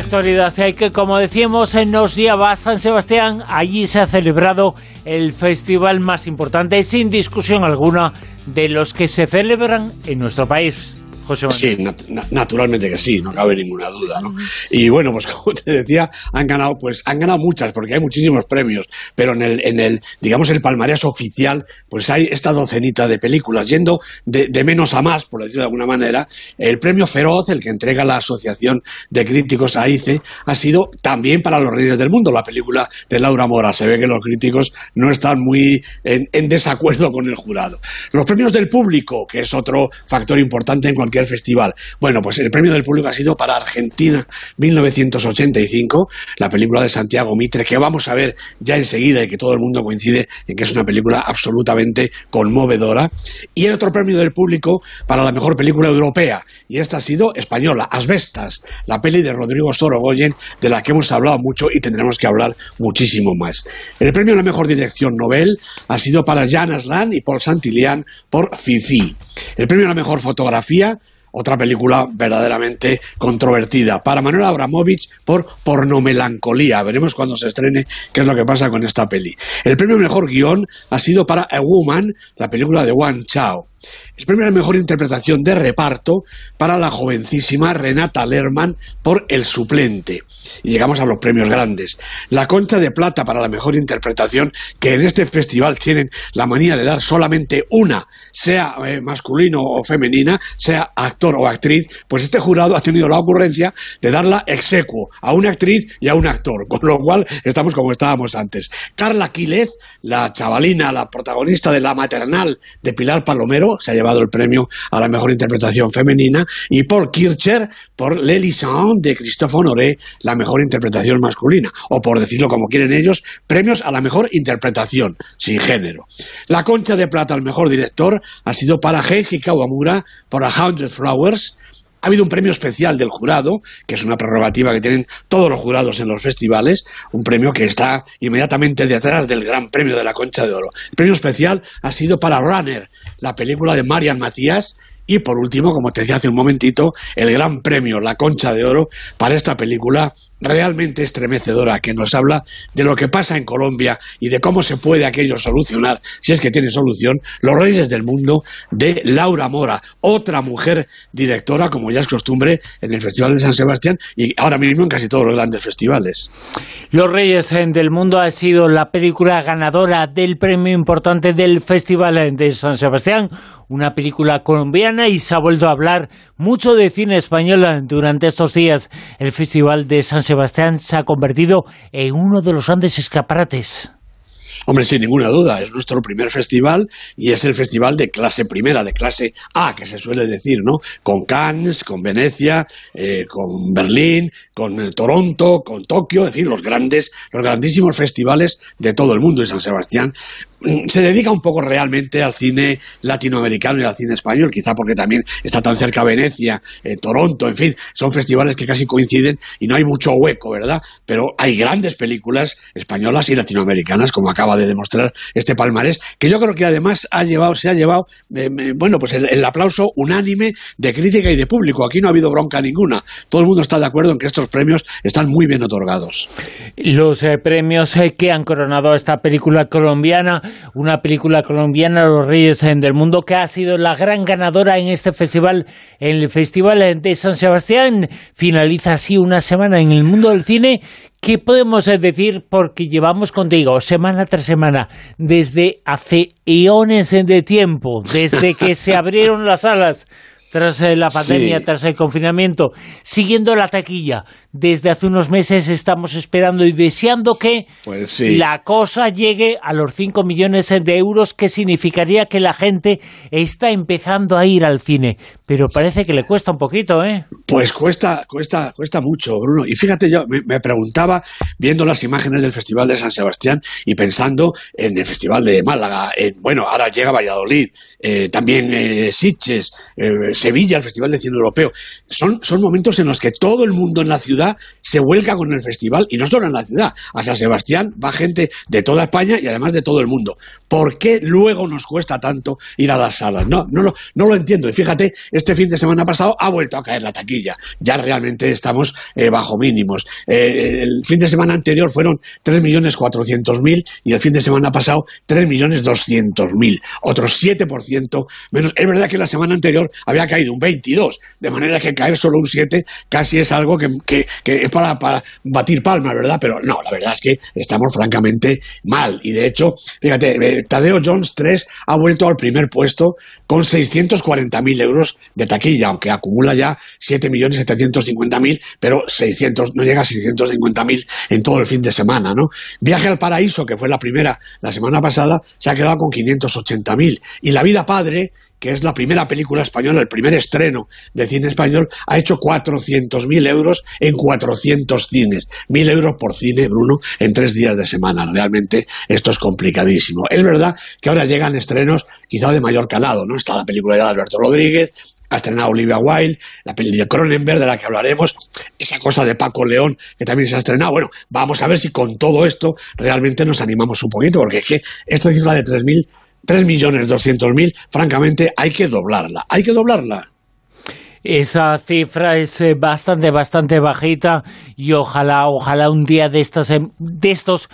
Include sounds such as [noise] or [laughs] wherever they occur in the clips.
actualidad hay que, como decíamos, nos lleva a San Sebastián. Allí se ha celebrado el festival más importante, sin discusión alguna, de los que se celebran en nuestro país. Sí, naturalmente que sí, no cabe ninguna duda, ¿no? Y bueno, pues [laughs] como te decía, han ganado, pues han ganado muchas, porque hay muchísimos premios, pero en el, en el digamos, el palmarés oficial, pues hay esta docenita de películas, yendo de, menos a más, por decirlo de alguna manera. El premio Feroz, el que entrega la Asociación de Críticos AICE, ha sido también para Los Reyes del Mundo, la película de Laura Mora. Se ve que los críticos no están muy en, en desacuerdo con el jurado. Los premios del público, que es otro factor importante en cualquier festival. Bueno, pues el premio del público ha sido para Argentina 1985, la película de Santiago Mitre, que vamos a ver ya enseguida y que todo el mundo coincide en que es una película absolutamente conmovedora. Y el otro premio del público para la mejor película europea, y esta ha sido española, Asbestas, la peli de Rodrigo Sorogoyen, de la que hemos hablado mucho y tendremos que hablar muchísimo más. El premio a la mejor dirección Nobel ha sido para Jan Aslan y Paul Santilian por Fifi. El premio a la mejor fotografía otra película verdaderamente controvertida. Para Manuel Abramovich por Pornomelancolía. Veremos cuando se estrene qué es lo que pasa con esta peli. El premio mejor guion ha sido para A Woman, la película de Wang Chao. El premio mejor interpretación de reparto para la jovencísima Renata Lerman por El suplente. Y llegamos a los premios grandes. La Concha de Plata para la mejor interpretación, que en este festival tienen la manía de dar solamente una, sea eh, masculino o femenina, sea actor o actriz, pues este jurado ha tenido la ocurrencia de darla execuo a una actriz y a un actor, [laughs] con lo cual estamos como estábamos antes. Carla Quílez, la chavalina, la protagonista de La Maternal de Pilar Palomero, se ha llevado el premio a la mejor interpretación femenina, y Paul Kircher por L'Élisande de Christophe Honoré, la mejor interpretación masculina, o por decirlo como quieren ellos, premios a la mejor interpretación, sin género. La concha de plata al mejor director ha sido para Heiji Kawamura por A Hundred Flowers, ha habido un premio especial del jurado, que es una prerrogativa que tienen todos los jurados en los festivales, un premio que está inmediatamente detrás del Gran Premio de la Concha de Oro. El premio especial ha sido para Runner, la película de Marian Matías, y por último, como te decía hace un momentito, el gran premio, la concha de oro, para esta película realmente estremecedora que nos habla de lo que pasa en Colombia y de cómo se puede aquello solucionar, si es que tiene solución, Los Reyes del Mundo de Laura Mora, otra mujer directora, como ya es costumbre, en el Festival de San Sebastián y ahora mismo en casi todos los grandes festivales. Los Reyes del Mundo ha sido la película ganadora del premio importante del Festival de San Sebastián, una película colombiana y se ha vuelto a hablar mucho de cine español durante estos días. El Festival de San se ha convertido en uno de los grandes escaparates. Hombre, sin ninguna duda, es nuestro primer festival y es el festival de clase primera, de clase A, que se suele decir, ¿no? Con Cannes, con Venecia, eh, con Berlín, con eh, Toronto, con Tokio, es decir, los grandes, los grandísimos festivales de todo el mundo y San Sebastián se dedica un poco realmente al cine latinoamericano y al cine español, quizá porque también está tan cerca Venecia, eh, Toronto, en fin, son festivales que casi coinciden y no hay mucho hueco, ¿verdad? Pero hay grandes películas españolas y latinoamericanas, como acaba de demostrar este palmarés, que yo creo que además ha llevado, se ha llevado, eh, bueno, pues el, aplauso unánime de crítica y de público. Aquí no ha habido bronca ninguna. Todo el mundo está de acuerdo en que estos premios están muy bien otorgados. Los eh, premios que han coronado esta película colombiana una película colombiana, Los Reyes del Mundo, que ha sido la gran ganadora en este festival, en el Festival de San Sebastián. Finaliza así una semana en el mundo del cine ¿Qué podemos decir? Porque llevamos contigo semana tras semana, desde hace eones de tiempo, desde que se [laughs] abrieron las salas tras eh, la pandemia, tras el confinamiento, siguiendo la taquilla. Desde hace unos meses estamos esperando y deseando que pues la cosa llegue a los 5 millones de euros, que significaría que la gente está empezando a ir al cine. Pero parece que le cuesta un poquito, ¿eh? Pues cuesta, cuesta, cuesta mucho, Bruno. Y fíjate, yo me, preguntaba, viendo las imágenes del Festival de San Sebastián y pensando en el Festival de Málaga, en, bueno, ahora llega Valladolid, eh, también eh, Sitges, eh, Sevilla, el Festival de Cine Europeo. Son, son momentos en los que todo el mundo en la ciudad se vuelca con el festival, y no solo en la ciudad. A San Sebastián va gente de toda España y además de todo el mundo. ¿Por qué luego nos cuesta tanto ir a las salas? No, no, lo, no lo entiendo. Y fíjate, este fin de semana pasado ha vuelto a caer la taquilla. Ya realmente estamos eh, bajo mínimos. Eh, el fin de semana anterior fueron 3.400.000 y el fin de semana pasado 3.200.000. Otros 7% menos. Es verdad que la semana anterior había caído un 22, de manera que caer solo un 7 casi es algo que, es para, para, batir palmas, ¿verdad? Pero no, la verdad es que estamos francamente mal. Y de hecho, fíjate, eh, Tadeo Jones 3 ha vuelto al primer puesto con 640.000 euros de taquilla, aunque acumula ya 7.750.000, pero 600, no llega a 650.000 en todo el fin de semana, ¿no? Viaje al Paraíso, que fue la primera la semana pasada, se ha quedado con 580.000. Y La Vida Padre, que es la primera película española, el primer estreno de cine español, ha hecho 400.000 euros en 400 cines. 1.000 euros por cine, Bruno, en tres días de semana. Realmente esto es complicadísimo. Es verdad que ahora llegan estrenos quizá de mayor calado, ¿no? Está la película de Alberto Rodríguez, ha estrenado Olivia Wilde, la peli de Cronenberg, de la que hablaremos, esa cosa de Paco León, que también se ha estrenado. Bueno, vamos a ver si con todo esto realmente nos animamos un poquito, porque es que esta cifra de 3.000 3.200.000, francamente, hay que doblarla. Hay que doblarla. Esa cifra es eh, bastante, bastante bajita y ojalá, ojalá un día de estos, em, de estos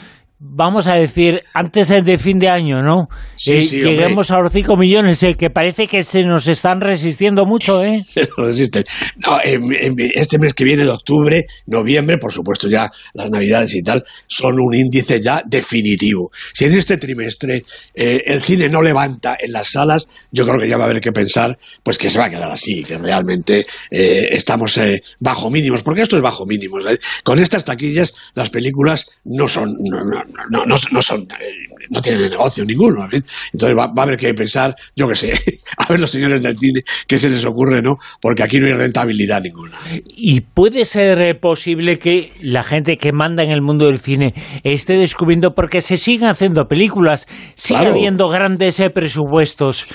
vamos a decir, antes de fin de año, ¿no? Sí, eh, lleguemos a los 5 millones, eh, que parece que se nos están resistiendo mucho, ¿eh? [laughs] se nos resisten. No, este mes que viene de octubre, noviembre, por supuesto ya las navidades y tal, son un índice ya definitivo. Si en este trimestre eh, el cine no levanta en las salas, yo creo que ya va a haber que pensar, pues que se va a quedar así, que realmente estamos bajo mínimos, porque esto es bajo mínimos. Con estas taquillas las películas no son no, no, no, son, eh, no tienen negocio ninguno. Entonces va, a haber que pensar, yo qué sé, [laughs] a ver los señores del cine qué se les ocurre, ¿no? Porque aquí no hay rentabilidad ninguna. Y puede ser eh, posible que la gente que manda en el mundo del cine esté descubriendo, porque se siguen haciendo películas, sigue habiendo grandes eh, presupuestos.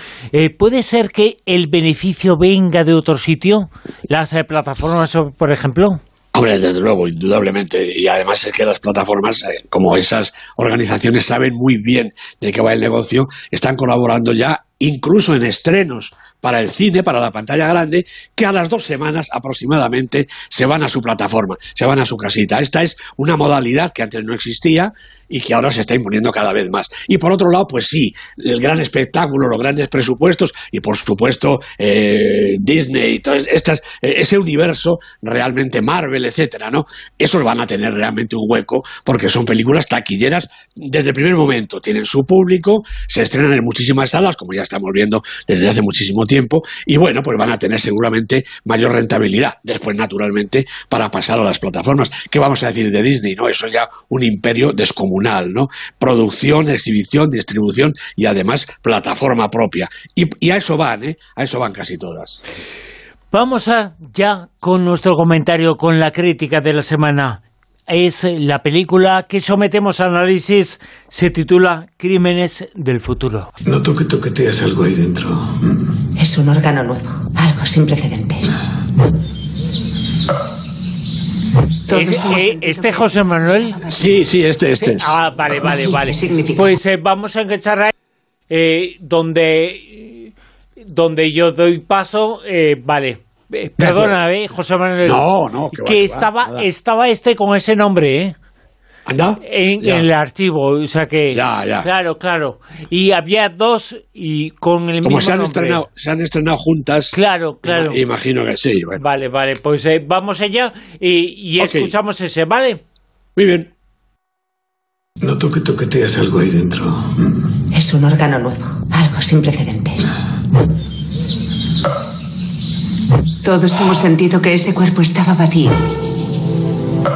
¿Puede ser que el beneficio venga de otro sitio? Las plataformas, por ejemplo. Hombre, desde luego, indudablemente. Y además es que las plataformas, eh, como esas organizaciones saben muy bien de qué va el negocio, están colaborando ya incluso en estrenos para el cine, para la pantalla grande, que a las dos semanas aproximadamente se van a su plataforma, se van a su casita. Esta es una modalidad que antes no existía y que ahora se está imponiendo cada vez más. Y por otro lado, pues sí, el gran espectáculo, los grandes presupuestos y por supuesto eh, Disney, todo estas, eh, ese universo realmente Marvel, etcétera, ¿no? Esos van a tener realmente un hueco porque son películas taquilleras desde el primer momento. Tienen su público, se estrenan en muchísimas salas, como ya estamos viendo desde hace muchísimo tiempo, y bueno, pues van a tener seguramente mayor rentabilidad. Después, naturalmente, para pasar a las plataformas. ¿Qué vamos a decir de Disney? No, eso es ya un imperio descomunal, ¿no? Producción, exhibición, distribución y además plataforma propia. Y, a eso van, ¿eh? A eso van casi todas. Vamos a ya con nuestro comentario, con la crítica de la semana es la película que sometemos a análisis, se titula Crímenes del futuro. Noto que toqueteas algo ahí dentro. Es un órgano nuevo, algo sin precedentes. Eh, ¿Este José Manuel? Sí, sí, este, este es. Ah, vale, vale, vale. Pues eh, vamos a enganchar ahí, eh, donde, donde yo doy paso, vale. Eh, perdona, ¿eh, José Manuel. No, no, que, estaba, estaba este con ese nombre, ¿eh? ¿Anda? En, el archivo, o sea que... Ya, ya. Claro, claro. Y había dos y con el Como mismo se han, nombre. Estrenado, se han estrenado juntas. Claro, claro. Imagino que sí. Vale, vale, pues eh, vamos allá y, escuchamos ese, ¿vale? Muy bien. Noto que toqueteas algo ahí dentro. Es un órgano nuevo, algo sin precedentes. Todos hemos sentido que ese cuerpo estaba vacío.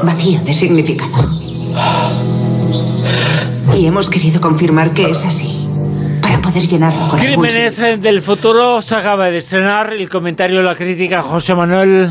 Vacío de significado. Y hemos querido confirmar que es así. Para poder llenarlo con Crímenes del futuro se acaba de estrenar. El comentario de la crítica, José Manuel.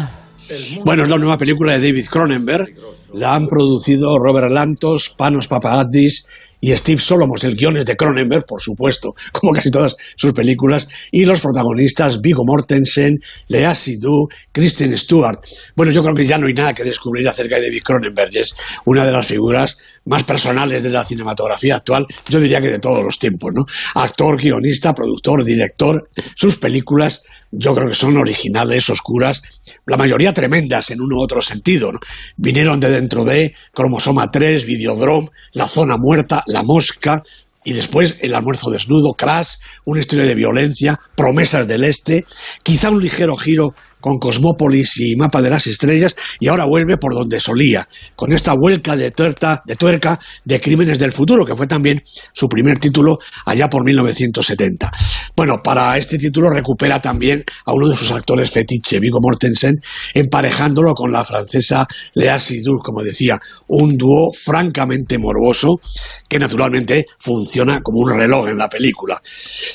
Bueno, es la nueva película de David Cronenberg. La han producido Robert Lantos, Panos Papagadis y Steve Solomos. El guion es de Cronenberg, por supuesto, [laughs] como casi todas sus películas. Y los protagonistas, Viggo Mortensen, Lea Seydoux, Kristen Stewart. Bueno, yo creo que ya no hay nada que descubrir acerca de David Cronenberg. Es una de las figuras más personales de la cinematografía actual, yo diría que de todos los tiempos, ¿no? Actor, guionista, productor, director, sus películas yo creo que son originales, oscuras, la mayoría tremendas en uno u otro sentido. ¿no? Vinieron de dentro de Cromosoma 3, Videodrome, La Zona Muerta, La Mosca, y después El almuerzo desnudo, Crash, una historia de violencia, Promesas del Este, quizá un ligero giro con Cosmópolis y Mapa de las Estrellas, y ahora vuelve por donde solía, con esta vuelca de, tuerta, de tuerca de Crímenes del Futuro, que fue también su primer título allá por 1970. Bueno, para este título recupera también a uno de sus actores fetiche, Viggo Mortensen, emparejándolo con la francesa Lea Seydoux, como decía, un dúo francamente morboso que naturalmente funciona como un reloj en la película.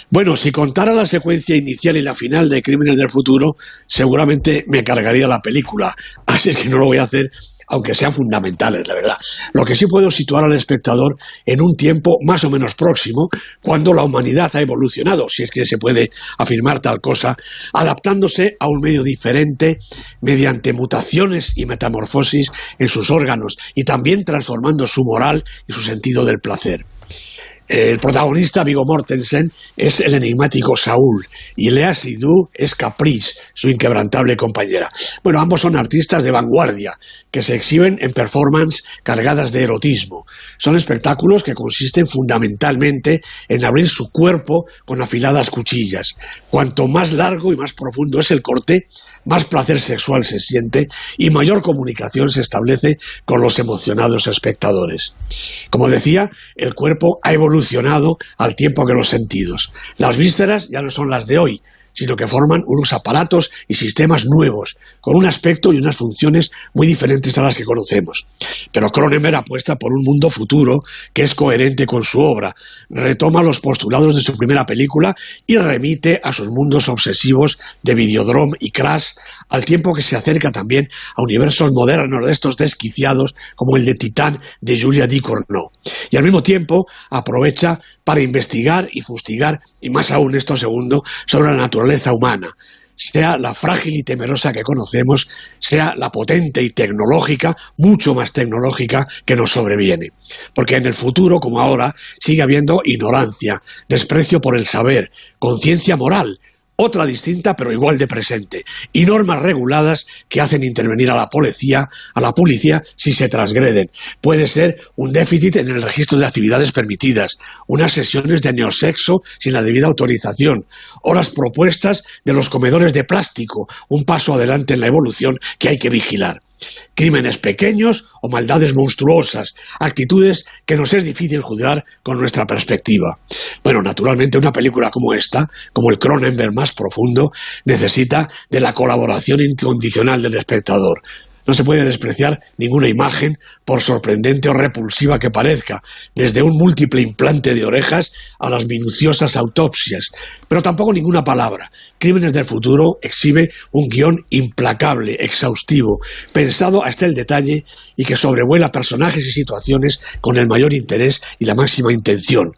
Bueno, si contara la secuencia inicial y la final de Crímenes del Futuro, seguramente me cargaría la película. Así es que no lo voy a hacer aunque sean fundamentales, la verdad. Lo que sí puedo situar al espectador en un tiempo más o menos próximo, cuando la humanidad ha evolucionado, si es que se puede afirmar tal cosa, adaptándose a un medio diferente mediante mutaciones y metamorfosis en sus órganos y también transformando su moral y su sentido del placer. El protagonista, Vigo Mortensen, es el enigmático Saúl y Lea Seydoux es Caprice, su inquebrantable compañera. Bueno, ambos son artistas de vanguardia que se exhiben en performances cargadas de erotismo. Son espectáculos que consisten fundamentalmente en abrir su cuerpo con afiladas cuchillas. Cuanto más largo y más profundo es el corte, más placer sexual se siente y mayor comunicación se establece con los emocionados espectadores. Como decía, el cuerpo ha evolucionado al tiempo que los sentidos. Las vísceras ya no son las de hoy, sino que forman unos aparatos y sistemas nuevos, con un aspecto y unas funciones muy diferentes a las que conocemos. Pero Cronenberg apuesta por un mundo futuro que es coherente con su obra, retoma los postulados de su primera película y remite a sus mundos obsesivos de Videodrome y Crash, al tiempo que se acerca también a universos modernos de estos desquiciados como el de Titán de Julia Ducournau. Y al mismo tiempo aprovecha para investigar y fustigar, y más aún esto segundo, sobre la naturaleza humana, sea la frágil y temerosa que conocemos, sea la potente y tecnológica, mucho más tecnológica que nos sobreviene. Porque en el futuro, como ahora, sigue habiendo ignorancia, desprecio por el saber, conciencia moral, otra distinta pero igual de presente, y normas reguladas que hacen intervenir a la policía, a la policía si se transgreden. Puede ser un déficit en el registro de actividades permitidas, unas sesiones de neosexo sin la debida autorización, o las propuestas de los comedores de plástico, un paso adelante en la evolución que hay que vigilar crímenes pequeños o maldades monstruosas, actitudes que nos es difícil juzgar con nuestra perspectiva. Bueno, naturalmente una película como esta, como el Cronenberg más profundo, necesita de la colaboración incondicional del espectador. No se puede despreciar ninguna imagen, por sorprendente o repulsiva que parezca, desde un múltiple implante de orejas a las minuciosas autopsias, pero tampoco ninguna palabra. Crímenes del futuro exhibe un guion implacable, exhaustivo, pensado hasta el detalle y que sobrevuela personajes y situaciones con el mayor interés y la máxima intención,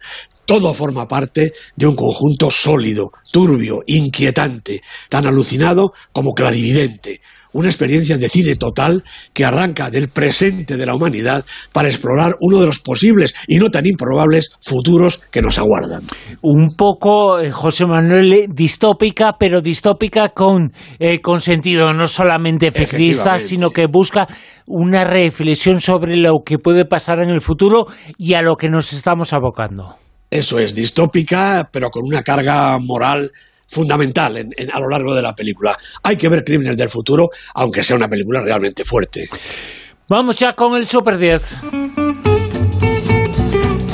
todo forma parte de un conjunto sólido, turbio, inquietante, tan alucinado como clarividente, una experiencia de cine total que arranca del presente de la humanidad para explorar uno de los posibles y no tan improbables futuros que nos aguardan. Un poco, eh, José Manuel, distópica, pero distópica con, eh, con sentido no solamente feminista, sino que busca una reflexión sobre lo que puede pasar en el futuro y a lo que nos estamos abocando. Eso es, distópica, pero con una carga moral fundamental en, a lo largo de la película. Hay que ver Crímenes del Futuro, aunque sea una película realmente fuerte. Vamos ya con el Super 10.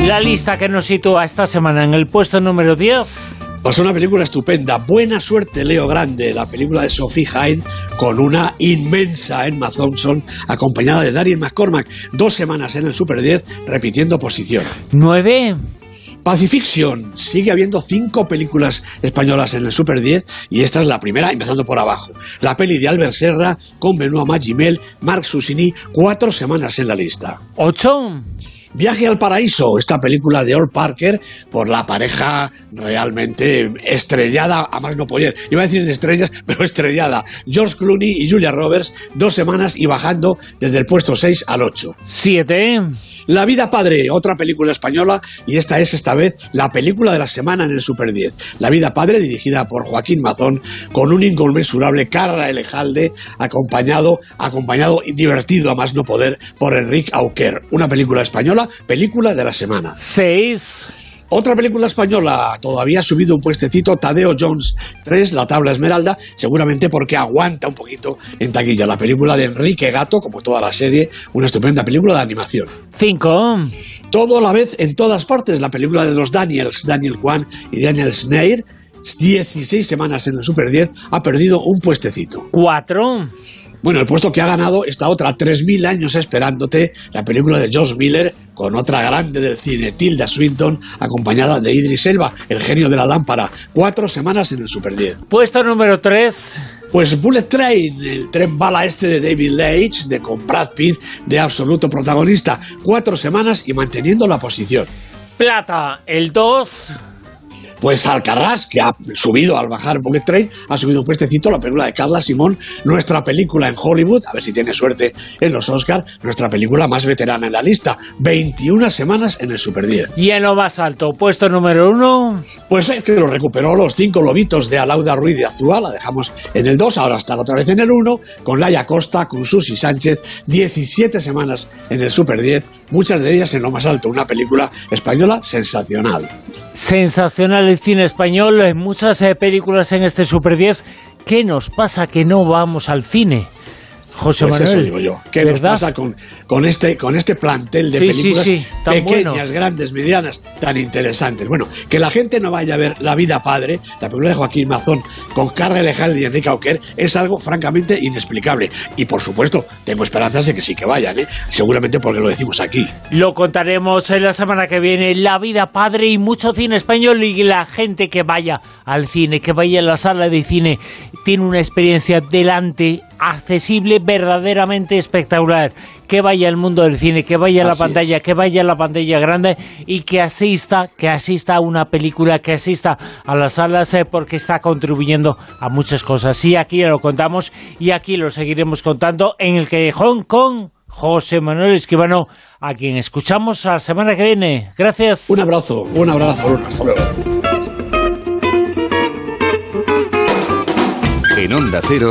La lista que nos sitúa esta semana en el puesto número 10. Pues una película estupenda. Buena suerte, Leo Grande, la película de Sophie Hyde con una inmensa Emma Thompson acompañada de Darien McCormack. Dos semanas en el Super 10 repitiendo posición. ¿Nueve? Pacifiction. Sigue habiendo cinco películas españolas en el Super 10 y esta es la primera, empezando por abajo. La peli de Albert Serra con Benoît Magimel, Marc Susini, cuatro semanas en la lista. ¿Ocho? Viaje al Paraíso, esta película de Old Parker, por la pareja realmente estrellada, a más no poder. Iba a decir de estrellas, [laughs] pero estrellada. George Clooney y Julia Roberts, dos semanas y bajando desde el puesto 6 al 8. Siete. La vida padre, otra película española, y esta es esta vez la película de la semana en el Super 10. La vida padre, dirigida por Joaquín Mazón, con un inconmensurable Carla Elejalde, acompañado, acompañado y divertido a más no poder por Enrique Auquer. Una película española, película de la semana. Seis. Otra película española todavía ha subido un puestecito, Tadeo Jones 3, La Tabla Esmeralda, seguramente porque aguanta un poquito en taquilla. La película de Enrique Gato, como toda la serie, una estupenda película de animación. Cinco. Todo a la vez en todas partes, la película de los Daniels, Daniel Kwan y Daniel Snair, 16 semanas en el Super 10, ha perdido un puestecito. Cuatro. Bueno, el puesto que ha ganado esta otra, 3.000 años esperándote, la película de Josh Miller, con otra grande del cine, Tilda Swinton, acompañada de Idris Elba, el genio de la lámpara. Cuatro semanas en el Super 10. Puesto número tres. Pues Bullet Train, el tren bala este de David Leitch, de con Brad Pitt, de absoluto protagonista. Cuatro semanas y manteniendo la posición. Plata, el dos. Pues Alcarrás, que ha subido al bajar Bullet Train, ha subido un puestecito la película de Carla Simón, nuestra película en Hollywood, a ver si tiene suerte en los Oscars, nuestra película más veterana en la lista. 21 semanas en el Super 10. Y en lo más alto, puesto número uno. Pues es que lo recuperó los cinco lobitos de Alauda Ruiz de Azúa, la dejamos en el 2, ahora está otra vez en el 1, con Laia Costa, con Susi Sánchez, 17 semanas en el Super 10, muchas de ellas en lo más alto, una película española sensacional. Sensacional el cine español, muchas eh, películas en este Super 10. ¿Qué nos pasa que no vamos al cine? José Pues Manuel. eso digo yo. ¿Qué nos ¿verdad? pasa con, con, este, con este plantel de Sí, sí, películas sí, tan pequeñas, bueno. grandes, medianas, tan interesantes? Bueno, que la gente no vaya a ver La vida padre, la película de Joaquín Mazón, con Carla Lejalde y Enrique Auquer, es algo francamente inexplicable. Y por supuesto, tengo esperanzas de que sí que vayan, ¿eh? seguramente porque lo decimos aquí. Lo contaremos en la semana que viene. La vida padre y mucho cine español y la gente que vaya al cine, que vaya a la sala de cine, tiene una experiencia delante accesible, verdaderamente espectacular. Que vaya al mundo del cine, que vaya a la Así pantalla, es. que vaya a la pantalla grande y que asista, que asista a una película, que asista a las salas eh, porque está contribuyendo a muchas cosas. Y aquí lo contamos y aquí lo seguiremos contando en el Callejón con José Manuel Esquivano, a quien escuchamos la semana que viene. Gracias. Un abrazo, un abrazo. Hasta luego. En Onda Cero,